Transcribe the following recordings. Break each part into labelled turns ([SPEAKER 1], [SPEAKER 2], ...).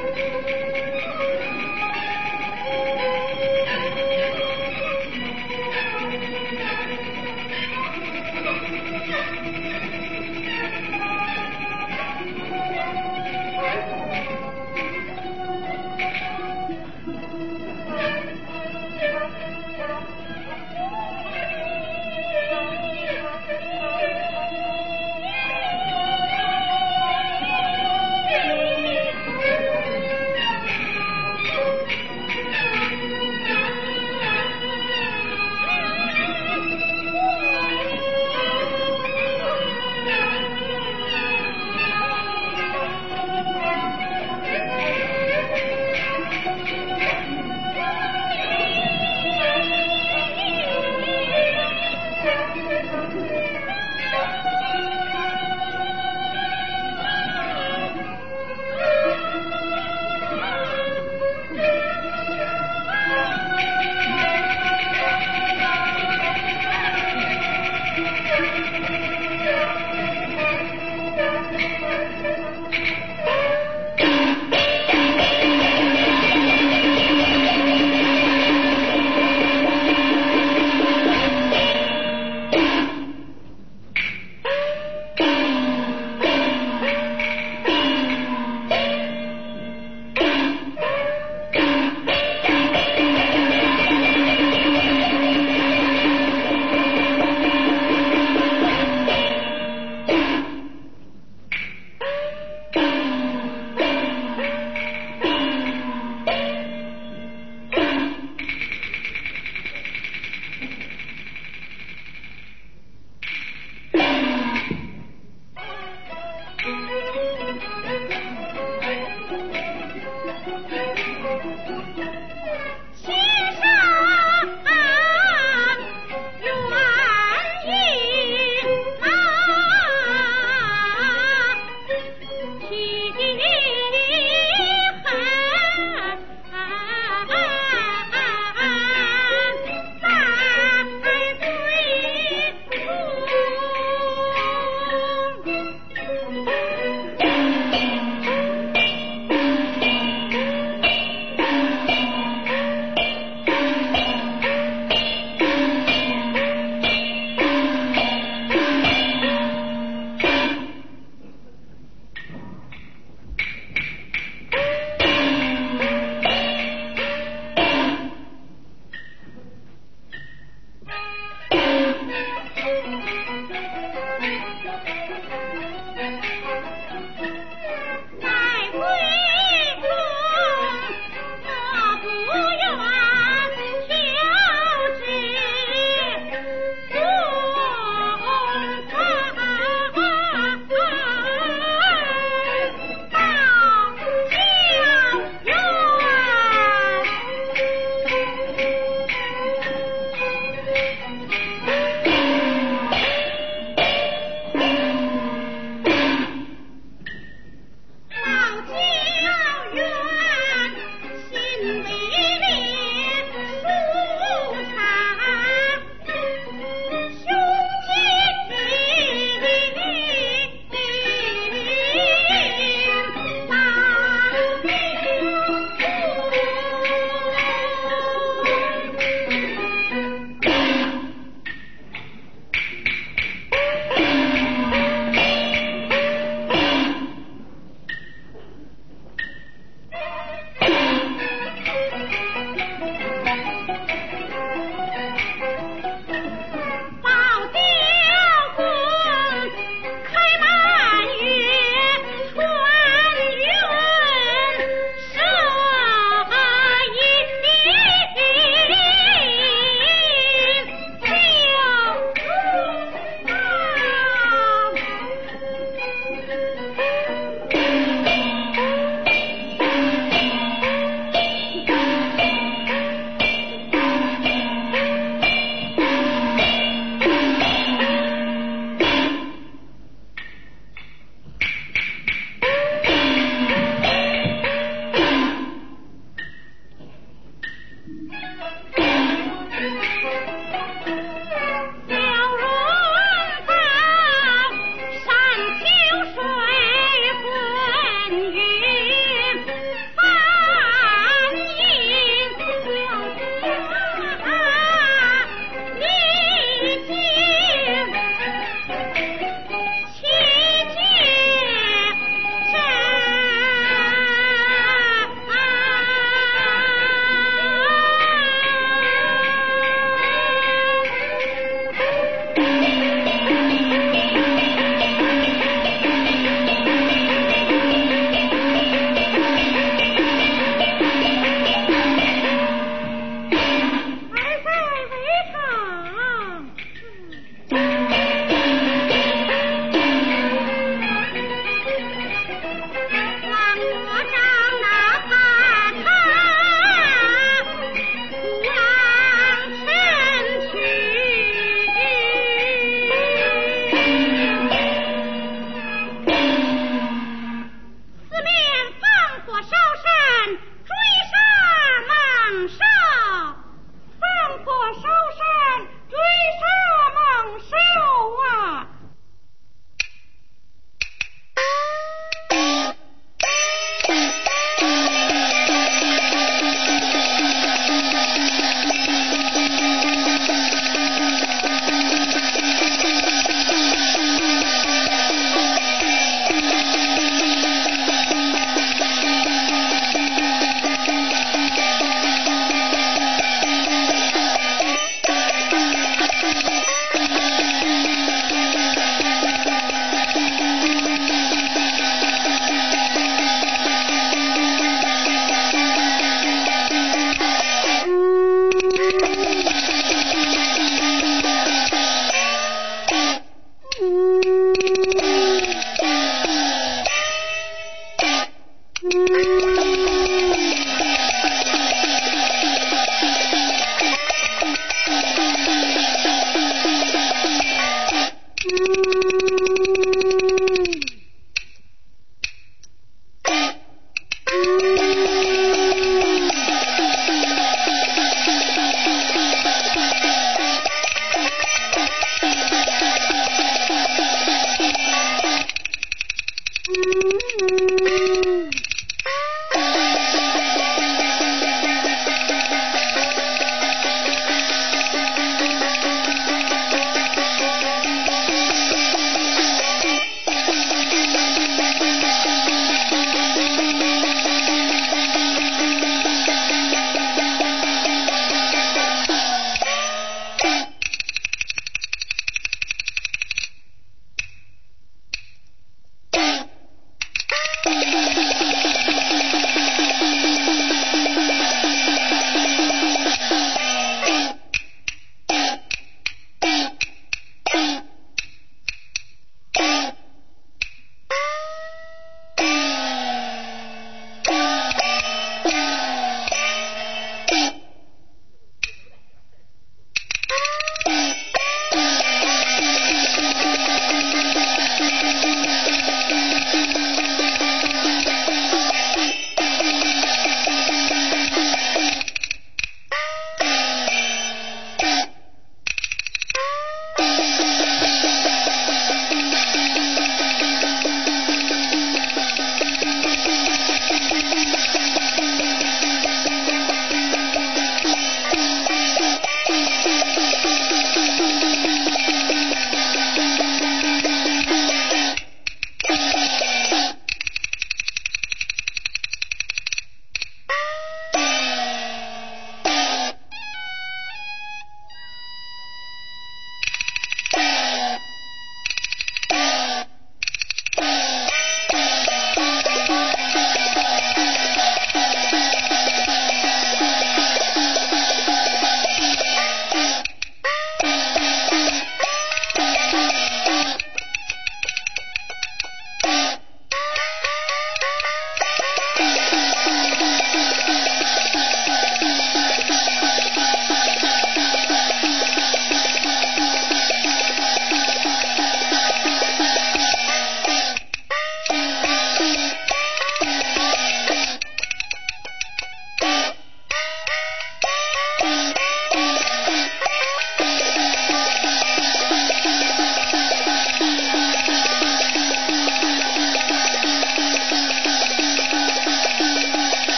[SPEAKER 1] Thank you.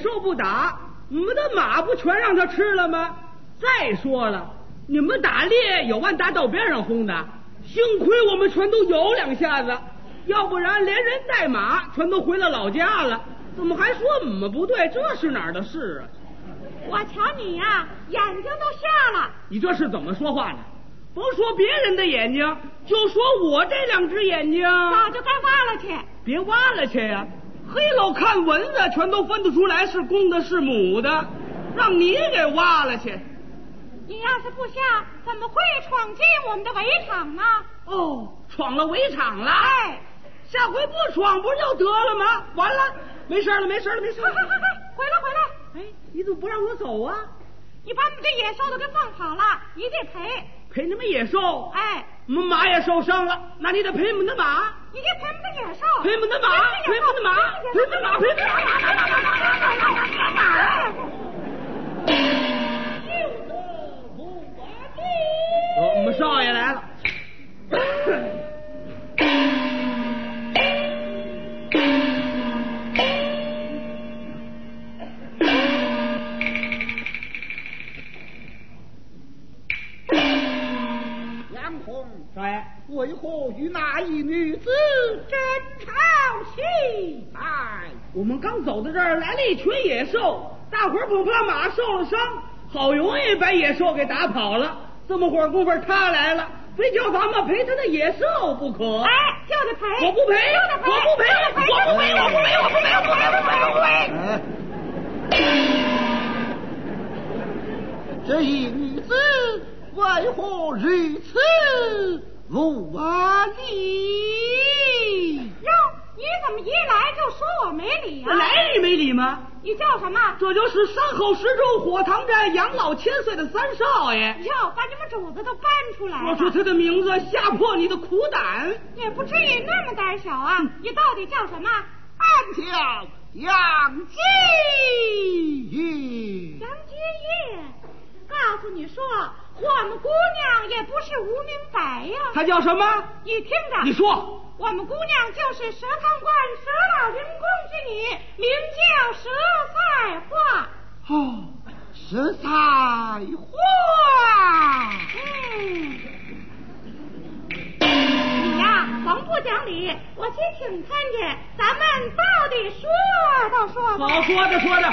[SPEAKER 2] 看见野兽不打，我们的马不全让他吃了吗？再说了，你们打猎有往大道边上轰的，幸亏我们全都有两下子，要不然连人带马全都回了老家了。怎么还说我们不对？这是哪儿的事啊？
[SPEAKER 1] 我瞧你呀、眼睛都瞎了。
[SPEAKER 2] 你这是怎么说话呢？甭说别人的眼睛，就说我这两只眼睛，
[SPEAKER 1] 早就该挖了去。
[SPEAKER 2] 别挖了去呀、黑喽看蚊子全都分得出来是公的是母的，让你给挖了去。
[SPEAKER 1] 你要是不下，怎么会闯进我们的围场呢？
[SPEAKER 2] 哦，闯了围场了。
[SPEAKER 1] 哎，
[SPEAKER 2] 下回不闯不就得了吗？完了，没事了，没事了，没事了
[SPEAKER 1] 快快。快快，回来回来！
[SPEAKER 2] 哎，你怎么不让我走啊？
[SPEAKER 1] 你把我们这野兽都给放跑了，你得赔。
[SPEAKER 2] 赔你们野兽，
[SPEAKER 1] 哎，
[SPEAKER 2] 马也受伤了，那你得赔我们的马，
[SPEAKER 1] 你得赔我们的野兽，
[SPEAKER 2] 赔我们的马，赔我们的马，赔我们的马，赔我们的马。我们少爷来了。
[SPEAKER 3] 为何与那一女子
[SPEAKER 1] 真吵起。
[SPEAKER 3] 哎，
[SPEAKER 2] 我们刚走到这儿，来了一群野兽，大伙儿恐怕马受了伤，好容易把野兽给打跑了。这么会儿功夫，他来了，非叫咱们陪他的野兽不可。
[SPEAKER 1] 哎，就得陪，
[SPEAKER 2] 我不陪，
[SPEAKER 1] 就得陪，
[SPEAKER 2] 我不赔，
[SPEAKER 1] 就得赔，
[SPEAKER 2] 我不陪，我不陪，我不陪，我不陪，我不陪，我不赔。
[SPEAKER 3] 哎这一女子为何如此无礼？
[SPEAKER 1] 哟，你怎么一来就说我没理啊？
[SPEAKER 2] 这来历没理吗？
[SPEAKER 1] 你叫什么？
[SPEAKER 2] 这就是山后石柱火塘寨养老千岁的三少爷。
[SPEAKER 1] 哟，把你们主子都搬出来了。
[SPEAKER 2] 说出他的名字，吓破你的苦胆。
[SPEAKER 1] 也不至于那么胆小啊！你到底叫什么？
[SPEAKER 3] 俺叫杨继玉。
[SPEAKER 1] 杨结业。告诉你说，我们姑娘也不是无名白呀。
[SPEAKER 2] 她叫什么？
[SPEAKER 1] 你听着，
[SPEAKER 2] 你说。
[SPEAKER 1] 我们姑娘就是蛇汤观蛇老灵公之女，名叫蛇赛花。
[SPEAKER 3] 哦，蛇赛花。
[SPEAKER 1] 嗯，你呀，甭不讲理，我去请参去，咱们到底说道说道。
[SPEAKER 2] 好说着说着，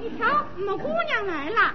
[SPEAKER 1] 你瞧，我们姑娘来了。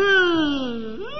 [SPEAKER 1] 是。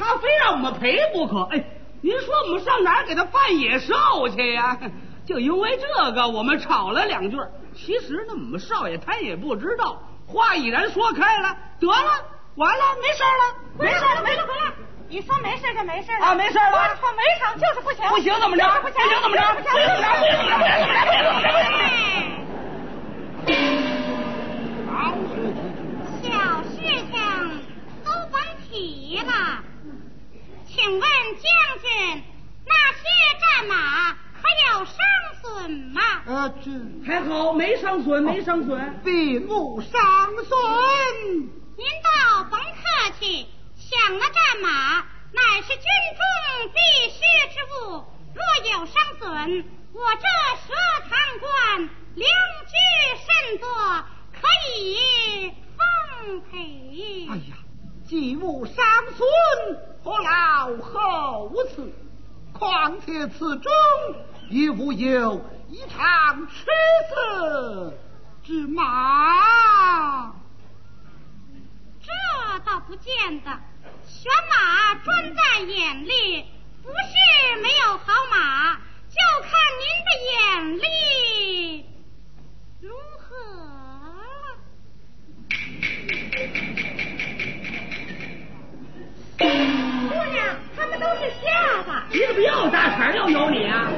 [SPEAKER 1] 他
[SPEAKER 2] 非让我们赔不可。哎，您说我们上哪儿给他办野兽去呀？就因为这个，我们吵了两句。其实呢，我们少爷他也不知道。话已然说开了，得了，完了，没事了，没事了，
[SPEAKER 1] 没事了。你说没事就没事了
[SPEAKER 2] 啊，没事了。
[SPEAKER 1] 我说围场就是不行，
[SPEAKER 2] 不行怎么着？
[SPEAKER 1] 不行
[SPEAKER 2] 怎么着？不行怎么着？不行怎么着？不行怎么着？不行怎么着？
[SPEAKER 3] 不行怎么着？
[SPEAKER 1] 小事情都甭提了，请问将军，那些战马可有伤损吗？
[SPEAKER 3] 呃，这
[SPEAKER 2] 还好，没伤损，没伤损，
[SPEAKER 3] 并无伤损。
[SPEAKER 1] 您倒甭客气，想那战马乃是军中必须之物，若有伤损，我这蛇堂官良知甚多，可以。奉陪。
[SPEAKER 3] 哎呀，既无伤损，何劳后此？况且此中亦无有一场赤色之马。
[SPEAKER 1] 这倒不见得，选马专在眼力，不是没有好马，就看您的眼力是瞎子。
[SPEAKER 2] 你怎么又大茬又有理啊？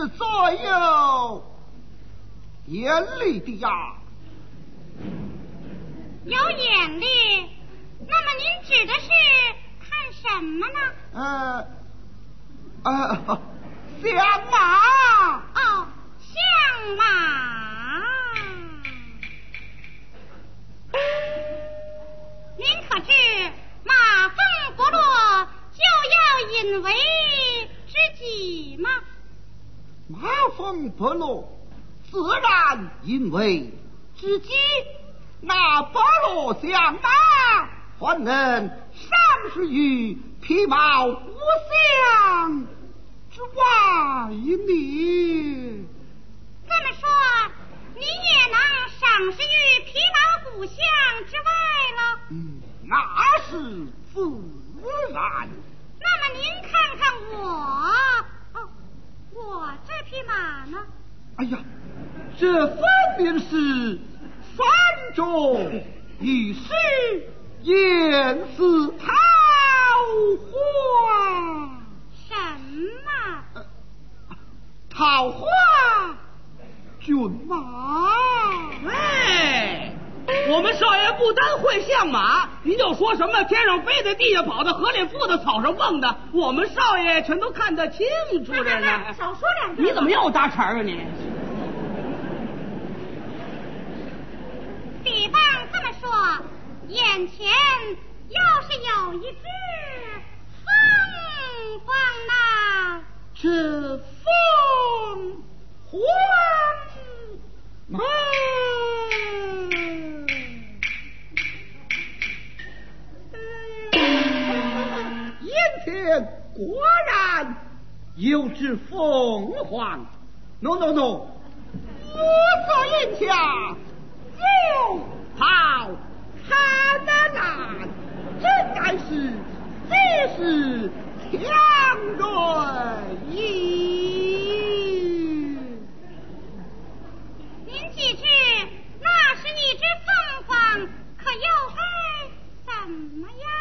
[SPEAKER 3] 是最有眼力的呀，
[SPEAKER 1] 有眼力。那么您指的是看什么
[SPEAKER 3] 呢？呃，呃，相马。
[SPEAKER 1] 哦，相马。您可知马蜂不落就要引为知己吗？
[SPEAKER 3] 马蜂不落，自然因为知己，那保罗相马，还能赏识于皮毛互相之外呢。
[SPEAKER 1] 这么说，你也能赏识于皮毛故乡之外了？
[SPEAKER 3] 嗯，那是自然。
[SPEAKER 1] 那么您看看我，哦，我这匹马呢？
[SPEAKER 3] 哎呀，这分明是三中一时艳似桃花。
[SPEAKER 1] 什么？
[SPEAKER 3] 桃花骏马。
[SPEAKER 2] 哎，我们少爷不单会相马，您就说什么天上飞的、地下跑的、河里浮的、草上蹦的，我们少爷全都看得清楚着呢。
[SPEAKER 1] 少说两句。
[SPEAKER 2] 你怎么又搭茬啊你？
[SPEAKER 1] 比方这么说，眼前要是有一只凤凰呐，
[SPEAKER 3] 这凤凰果然有只凤凰。喏喏喏，我所眼下又好看呐呐，真该是这是强人意。
[SPEAKER 1] 您既知那是一只凤凰，可又该怎么样？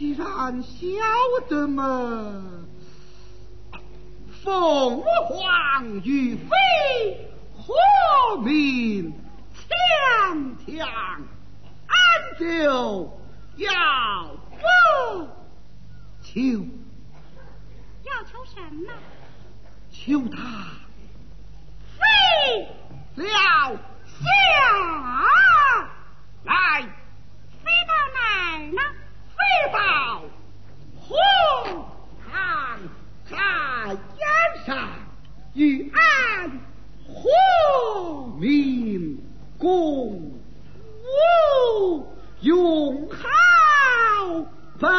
[SPEAKER 3] 既然晓得嘛，凤凰于飞，何名强强？俺就要不求
[SPEAKER 1] 要求什么？
[SPEAKER 3] 求他飞了下来，
[SPEAKER 1] 飞到哪儿呢？
[SPEAKER 3] 飞到红堂山崖上，与俺和民共舞，用好分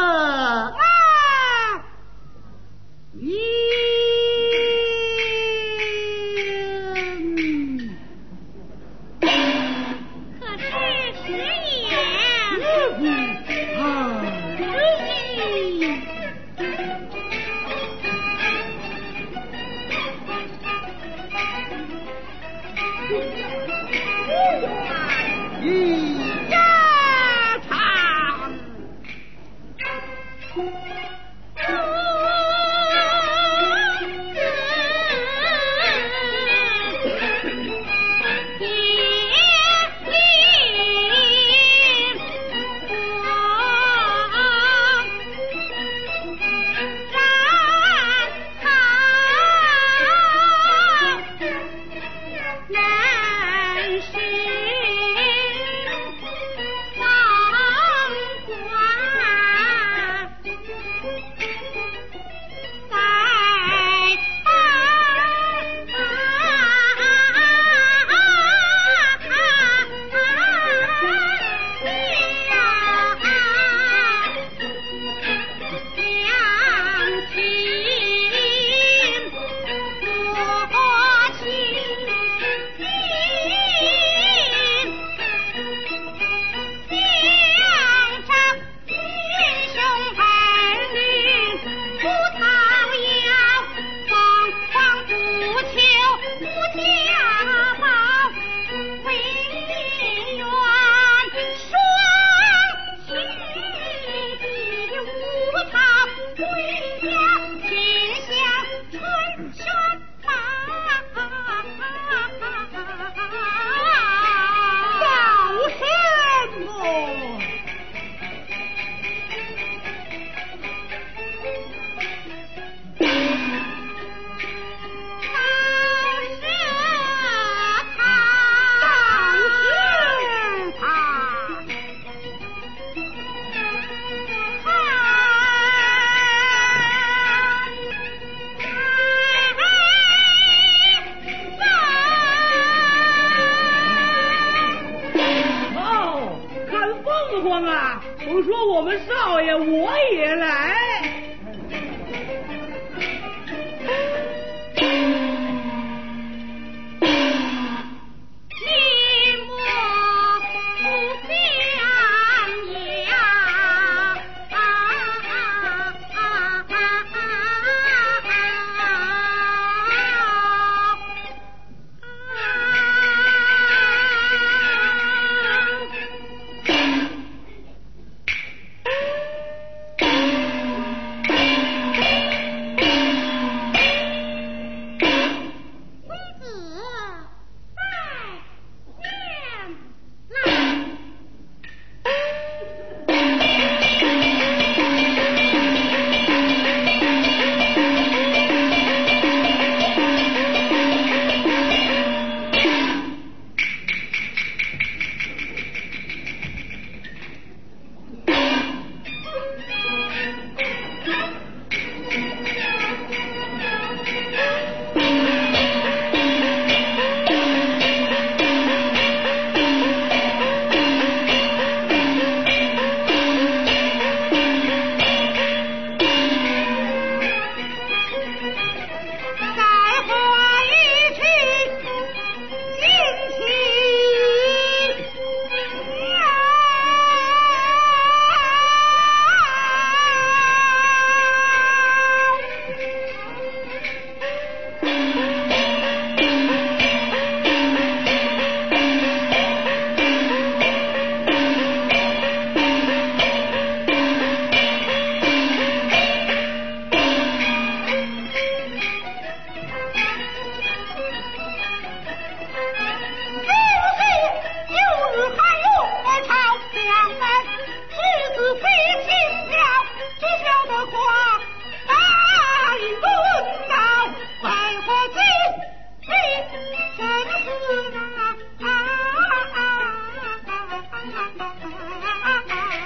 [SPEAKER 3] 啊
[SPEAKER 1] 啊啊啊啊
[SPEAKER 3] 啊啊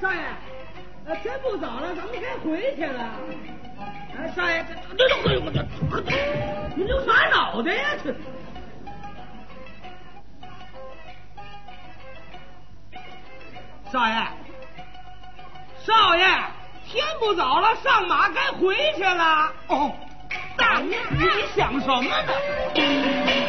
[SPEAKER 3] 少
[SPEAKER 2] 爷，真不早了，咱们该回去了。哎，少爷，这这这这这这，你
[SPEAKER 1] 又耍脑袋呀，这。少爷。少爷。不早了，
[SPEAKER 2] 上马该回去了。哦，大娘，你想什么呢？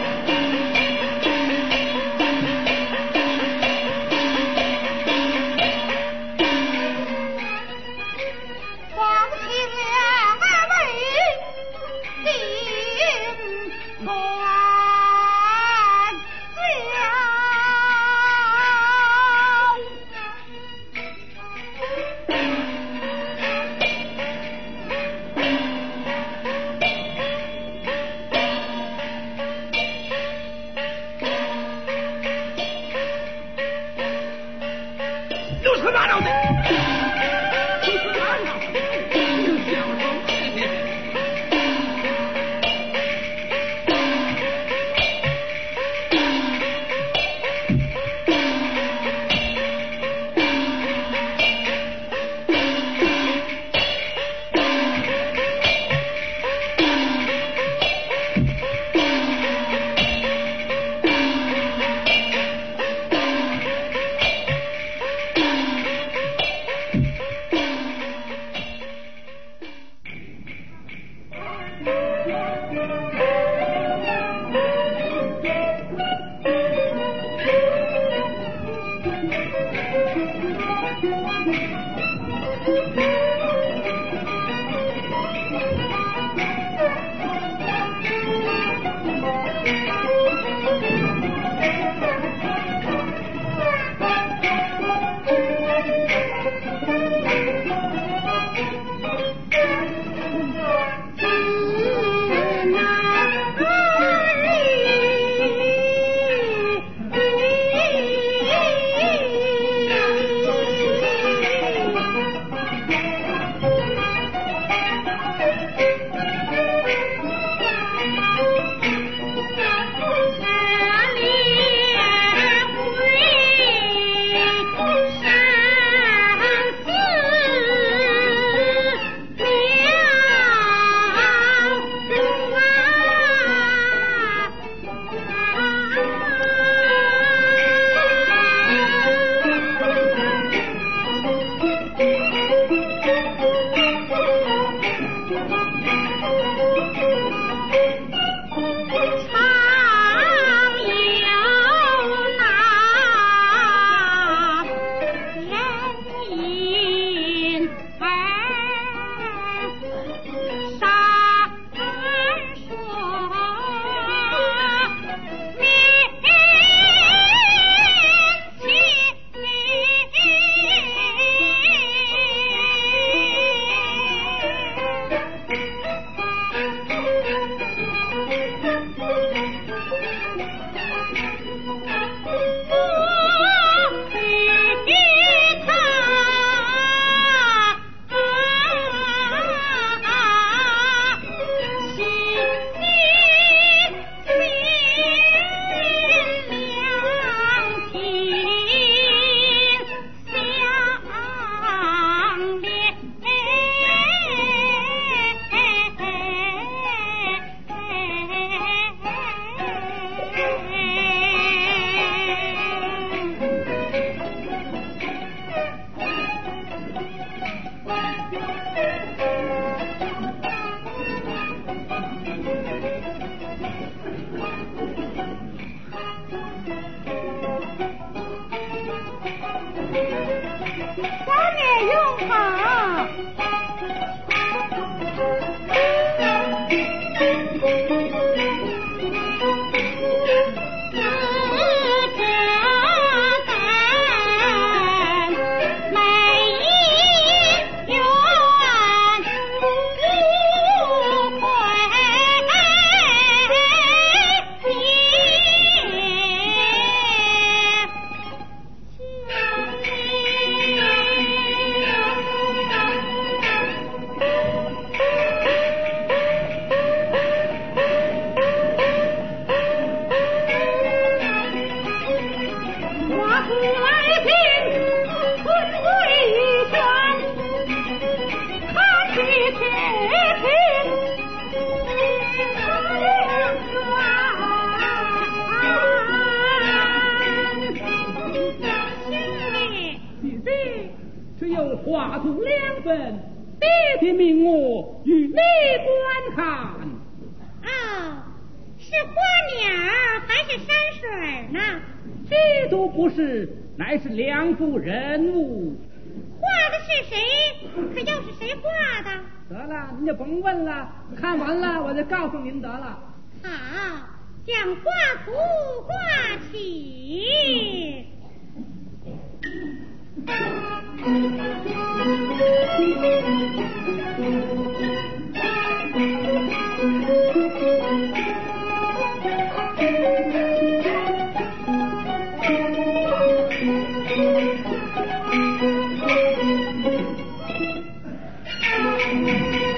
[SPEAKER 1] thank you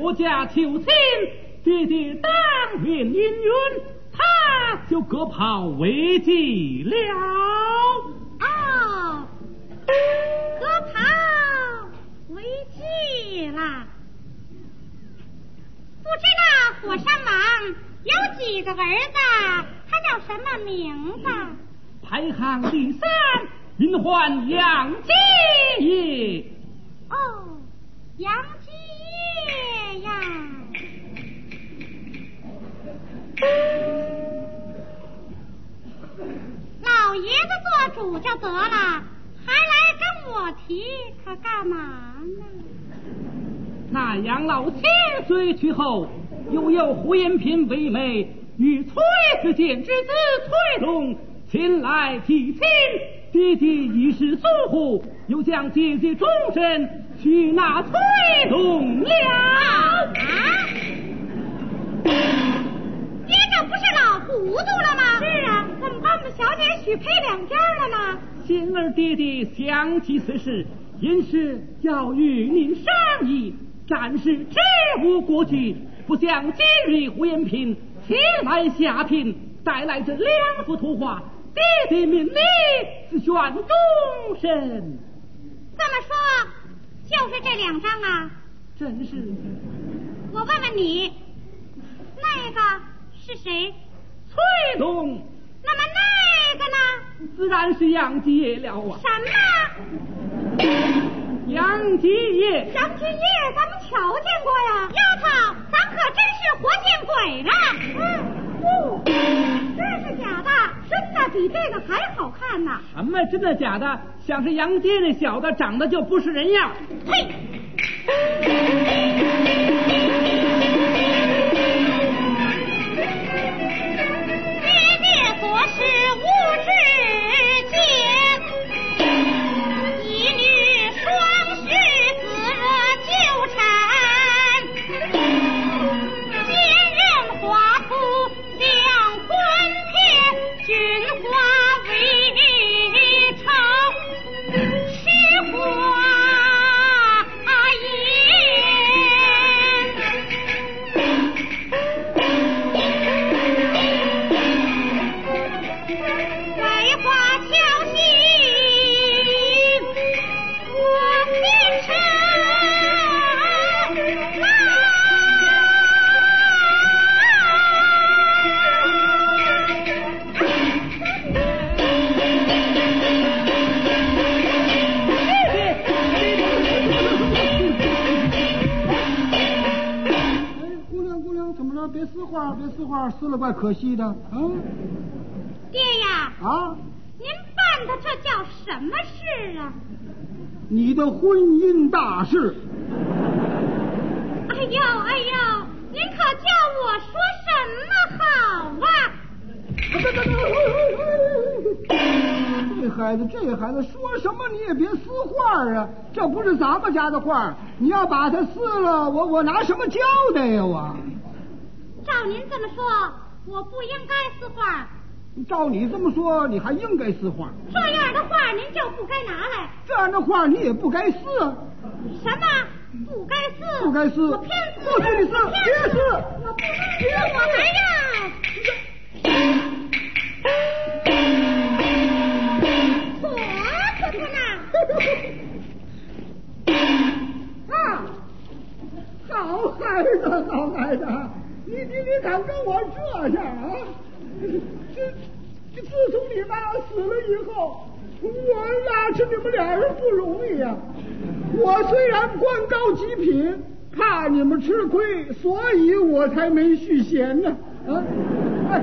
[SPEAKER 1] 我家求亲，爹爹当面应允，他就割袍为祭了。
[SPEAKER 2] 哦，割袍为祭了。不知道火山王有几个儿子？他叫什么名字？
[SPEAKER 1] 排行第三，名唤杨继业。
[SPEAKER 2] 哦，杨继业。呀，老爷子做主就得了，还来跟我提他干嘛呢？
[SPEAKER 1] 那杨老千岁去后，又有胡延平为媒，与崔子建之子崔龙
[SPEAKER 2] 前来提亲。爹爹已是祖父，又将姐姐终身许那崔东了。啊！
[SPEAKER 1] 爹这不是老糊涂了吗？
[SPEAKER 4] 是啊，怎么把我们小姐许配两家了呢？
[SPEAKER 2] 今儿爹爹想起此事，因是要与您商议，暂时支吾过去，不想今日胡延平前来下聘，带来这两幅图画。爹爹命你是选终身，
[SPEAKER 1] 这么说就是这两张啊？
[SPEAKER 2] 真是。
[SPEAKER 1] 我问问你，那个是谁？
[SPEAKER 2] 崔东。
[SPEAKER 1] 那么那个呢？
[SPEAKER 2] 自然是杨杰了啊。
[SPEAKER 1] 什
[SPEAKER 2] 么？杨吉业。
[SPEAKER 4] 杨吉业，咱们瞧见过呀。
[SPEAKER 1] 丫头，咱可真是活见鬼了。
[SPEAKER 4] 嗯，不，这是假的。真的比这个还好看呢！
[SPEAKER 2] 什么真的假的？想是杨爹那小子长得就不是人样。
[SPEAKER 1] 嘿！爹爹做事无止境，两婚。君
[SPEAKER 3] 死了怪可惜的，嗯。
[SPEAKER 1] 爹呀！
[SPEAKER 3] 啊！
[SPEAKER 1] 您办的这叫什么事啊？
[SPEAKER 3] 你的婚姻大事。
[SPEAKER 1] 哎呦哎呦！您可叫我说什么好啊？
[SPEAKER 3] 这孩子，这孩子说什么你也别撕画啊！这不是咱们家的画，你要把它撕了，我我拿什么交代呀我？
[SPEAKER 1] 照您这么说，我不应该撕画。
[SPEAKER 3] 照你这么说，你还应该撕画。
[SPEAKER 1] 这样的画您就不该拿来。
[SPEAKER 3] 这样的画你也不该撕。
[SPEAKER 1] 什么？不该撕？
[SPEAKER 3] 不该撕？
[SPEAKER 1] 我偏撕！
[SPEAKER 3] 不许你撕！别撕！
[SPEAKER 1] 我不能撕！我还要。活死
[SPEAKER 3] 他呢！啊！好孩子，好孩子。你你你敢跟我这样啊？这这自从你妈死了以后，我拉扯你们俩人不容易呀。我虽然官高级品，怕你们吃亏，所以我才没续弦呢。啊，哎，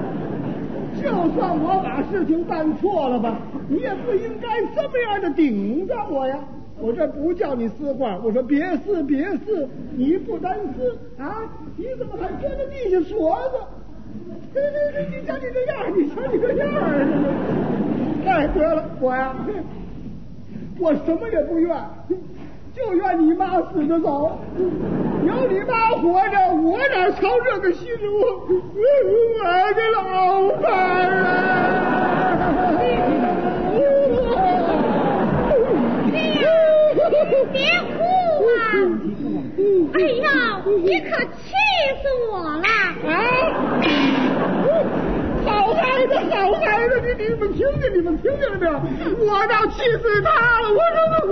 [SPEAKER 3] 就算我把事情办错了吧，你也不应该这么样的顶着我呀。我这不叫你撕画，我说别撕别撕，你不单撕啊，你怎么还搁在地下锁着？这这这，你瞧你这样，你瞧你这样啊！哎，得了，我呀，我什么也不愿，就愿你妈死的早。有你妈活着，我哪操这个心我我的老伴啊！
[SPEAKER 1] 别哭啊！哎呀，你可气死我了！
[SPEAKER 3] 哎！好孩子，好孩子，你你们听见，你们听见了没有？我倒气死他了！我说怎么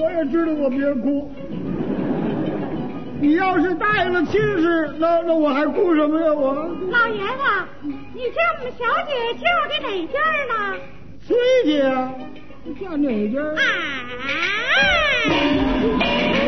[SPEAKER 2] 我
[SPEAKER 3] 我
[SPEAKER 1] 也
[SPEAKER 3] 知道我别哭。你要是答应了亲事，那那我还哭什么呀？我
[SPEAKER 5] 老爷子，你叫我们小姐叫的哪家呢？
[SPEAKER 3] 崔姐啊，你嫁哪家？
[SPEAKER 1] 年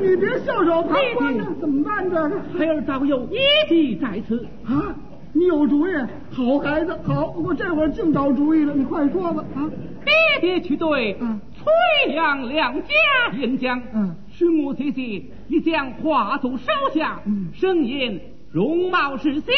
[SPEAKER 3] 你你别袖手旁观呢，怎么办这个？
[SPEAKER 2] 孩儿早有一计在此。
[SPEAKER 3] 啊，你有主意？好孩子，好，我这会儿净找主意了，你快说吧啊！
[SPEAKER 2] 爹爹去对
[SPEAKER 3] 嗯
[SPEAKER 2] 崔杨两家演讲，
[SPEAKER 3] 嗯
[SPEAKER 2] 师母姐姐已将画图收下，
[SPEAKER 3] 嗯
[SPEAKER 2] 声音容貌是小，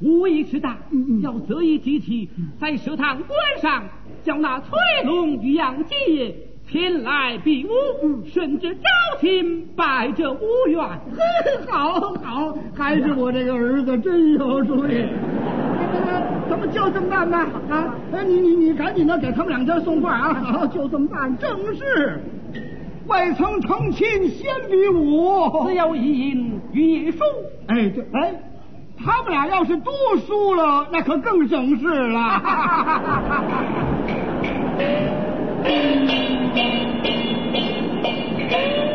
[SPEAKER 2] 武艺是大，要择一机器，在食堂观上，叫那崔龙与杨继业前来比武，
[SPEAKER 3] 嗯
[SPEAKER 2] 甚至招亲拜这无缘。
[SPEAKER 3] 嘿，好好，还是我这个儿子真有主意。咱们就这么办吧啊！哎，你你你赶紧的给他们两家送话啊！好，就这么办。正是，未曾成亲先比武。
[SPEAKER 2] 只有一赢与一输，
[SPEAKER 3] 哎，对，哎，他们俩要是都输了，那可更省事了。Thank you.